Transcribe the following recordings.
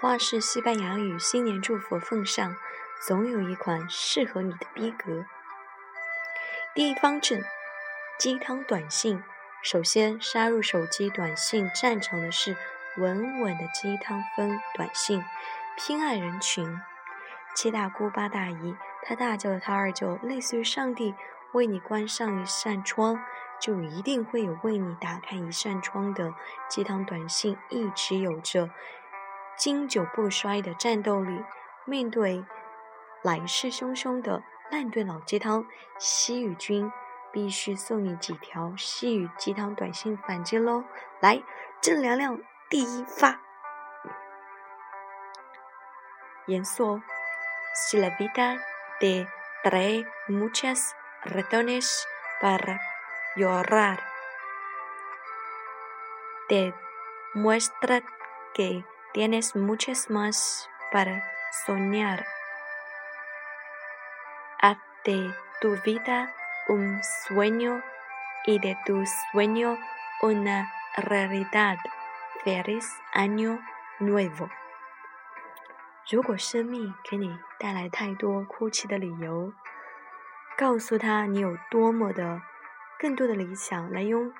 花式西班牙语新年祝福奉上，总有一款适合你的逼格。第一方阵：鸡汤短信。首先杀入手机短信战场的是稳稳的鸡汤风短信，偏爱人群。七大姑八大姨，他大舅他二舅，类似于上帝为你关上一扇窗，就一定会有为你打开一扇窗的鸡汤短信，一直有着经久不衰的战斗力。面对来势汹汹的烂炖老鸡汤，西雨君。必须送你几条细语鸡汤短信反击喽！来，正能量第一发。严肃，Si la vida te trae muchas razones para llorar, te muestra que tienes muchas más para soñar. Haz de tu vida un sueño y de tu sueño una realidad. Feliz año nuevo。如果生命给你带来太多哭泣的理由，告诉他你有多么的更多的理想来拥，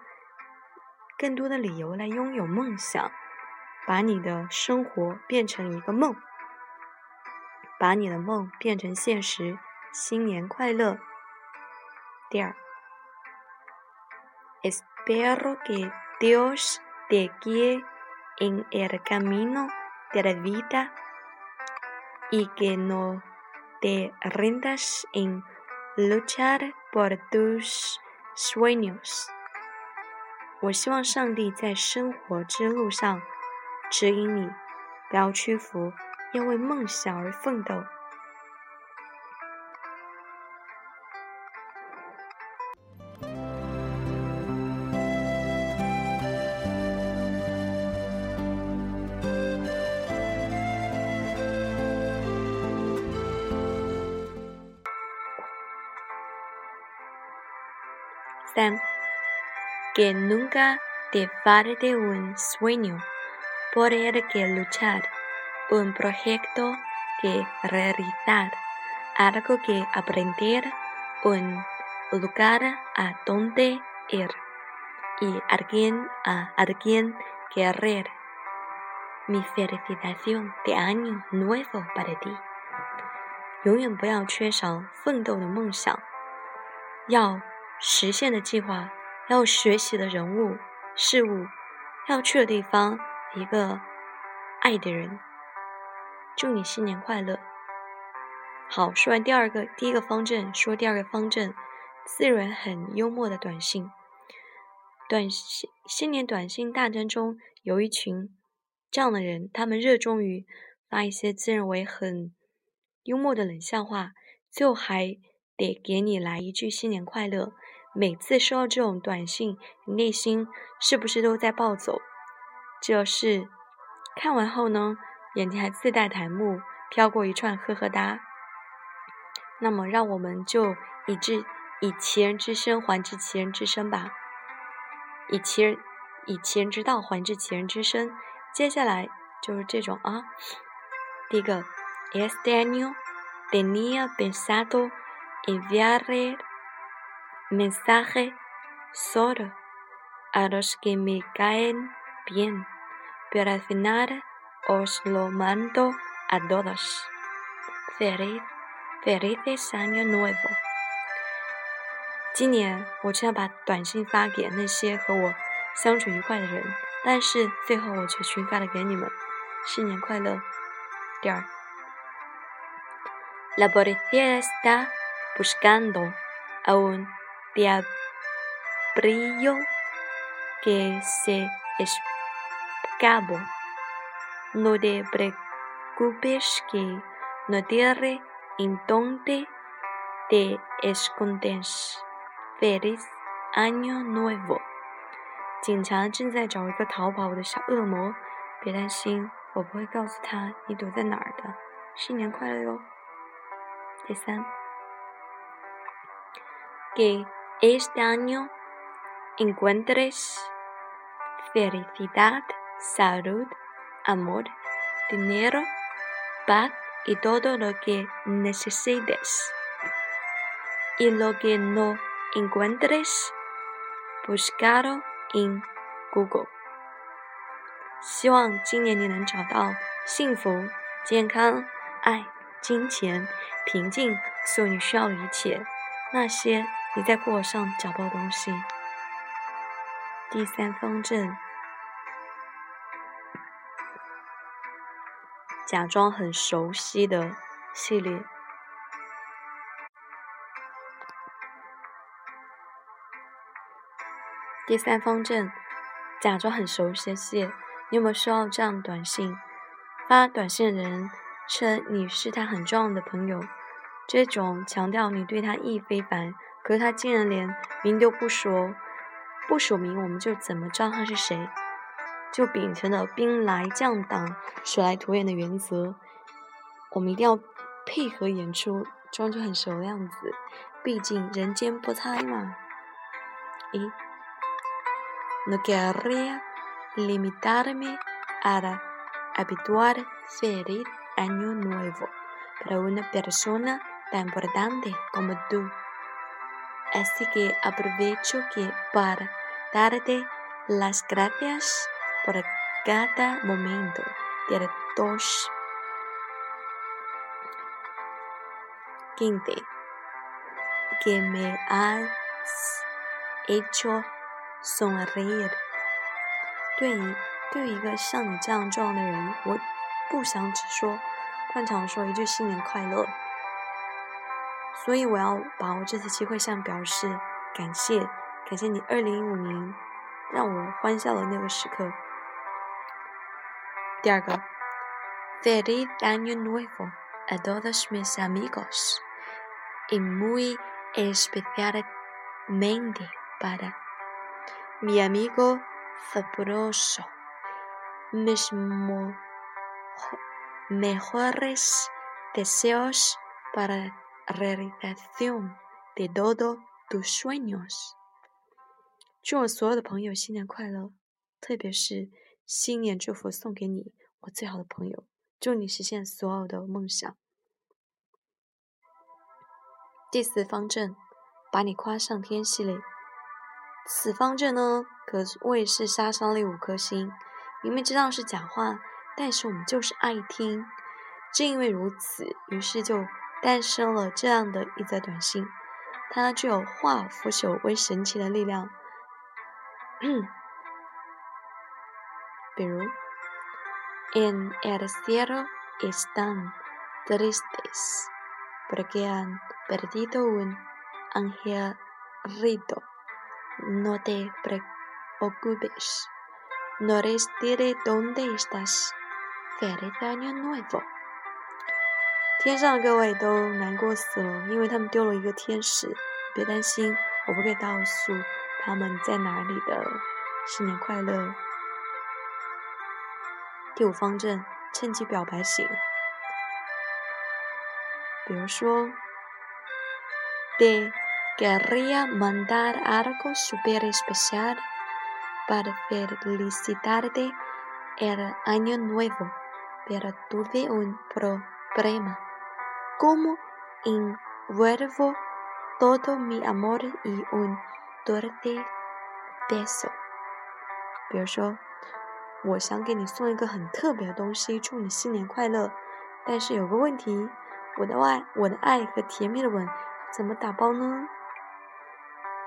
更多的理由来拥有梦想， 把你的生活变成一个梦，把你的梦变成现实。新年快乐！Espero que Dios te guíe en el camino de la vida y que no te rindas en luchar por tus sueños。我希望上帝在生活之路上 指引你，不要屈服，要为梦想而奋斗。三 Que nunca te falte un sueño por el que luchar, un proyecto que realizar, algo que aprender, un lugar a donde ir y alguien a alguien querer. Mi felicitación de año nuevo para ti. 永远不要缺少奋斗的梦想，要实现的计划，要学习的人物、事物，要去的地方， 一个爱的人。祝你新年快乐！好，说完第二个，第一个方阵，说第二个方阵，自然很幽默的短信。短信新年短信大战中，有一群这样的人，他们热衷于发一些自认为很幽默的冷笑话，最后还得给你来一句新年快乐。每次收到这种短信，你内心是不是都在暴走？这是看完后呢，眼睛还自带弹幕，飘过一串呵呵哒。那么，让我们就以之以其人之身还治其人之身吧，以其人以其人之道还治其人之身。接下来就是这种啊，第一个，Este año tenía pensado enviarle mensaje solo a los que me caen bien, pero al final os lo mando a todos. Feliz, felices año nuevo. 今年我真要把短信发给那些和我相处愉快的人，但是最后我却群发了给你们。新年快乐！第二，La policía está buscando a un de brillo que se escapó. No te preocupes que no diré en dónde te escondes. Feliz año nuevo. 警察正在找一个逃跑的小恶魔，别担心，我不会告诉他你躲在哪儿的。新年快乐哟！第三，给 este año encuentres felicidad, salud, amor, dinero, paz y todo lo que necesites. Y lo que no encuentres, buscalo en Google. 希望今年你能找到幸福、健康、爱、金钱、平静，所有你需要的一切。那些你在过上找不到东西。 第三方阵，假装很熟悉的系列。第三方阵，假装很熟悉的系列。你有没有收到这样的短信？发短信的人称你是他很重要的朋友，这种强调你对他意非凡。可是他竟然连名都不说，不署名，我们就怎么知道他是谁？就秉承了兵来将挡，水来土掩的原则，我们一定要配合演出，装出很熟的样子。毕竟人间不猜嘛。一，No quería。limitarme a habituar feliz año nuevo para una persona tan importante como tú. Así que aprovecho que para darte las gracias por cada momento de dos 15 que me has hecho sonreír 对于对于一个像你这样重要的人，我不想只说，惯常说一句新年快乐。所以我要把握这次机会向表示感谢，感谢你二零一五年让我欢笑的那个时刻。第二个，Feliz año nuevo a todos mis amigos y muy especialmente para mi amigo. sabroso. Mis mejores deseos para realización de todos tus sueños. 祝我所有的朋友新年快乐，特别是新年祝福送给你，我最好的朋友。祝你实现所有的梦想。第四方阵，把你夸上天系列。此方阵呢，可谓是杀伤力五颗星。明明知道是假话，但是我们就是爱听。正因为如此，于是就诞生了这样的一则短信。它具有化腐朽为神奇的力量。比如，En el cielo están tristes porque han perdido un angelito。No te preocupes, no les diré dónde estás. Feliz año nuevo. 天上的各位都难过死了，因为他们丢了一个天使。别担心，我不会告诉 他们在哪里的。新年快乐！第五方阵，趁机表白型。比如说，de Querría mandar algo super especial para felicitarte el año nuevo, pero tuve un problema. ¿Cómo envuelvo todo mi amor y un dulce beso? 比如说，我想给你送一个很特别的东西，祝你新年快乐。但是有个问题，我的爱，我的爱和甜蜜的吻怎么打包呢？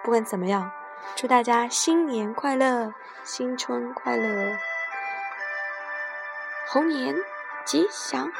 不管怎么样，祝大家新年快乐，新春快乐，猴年吉祥。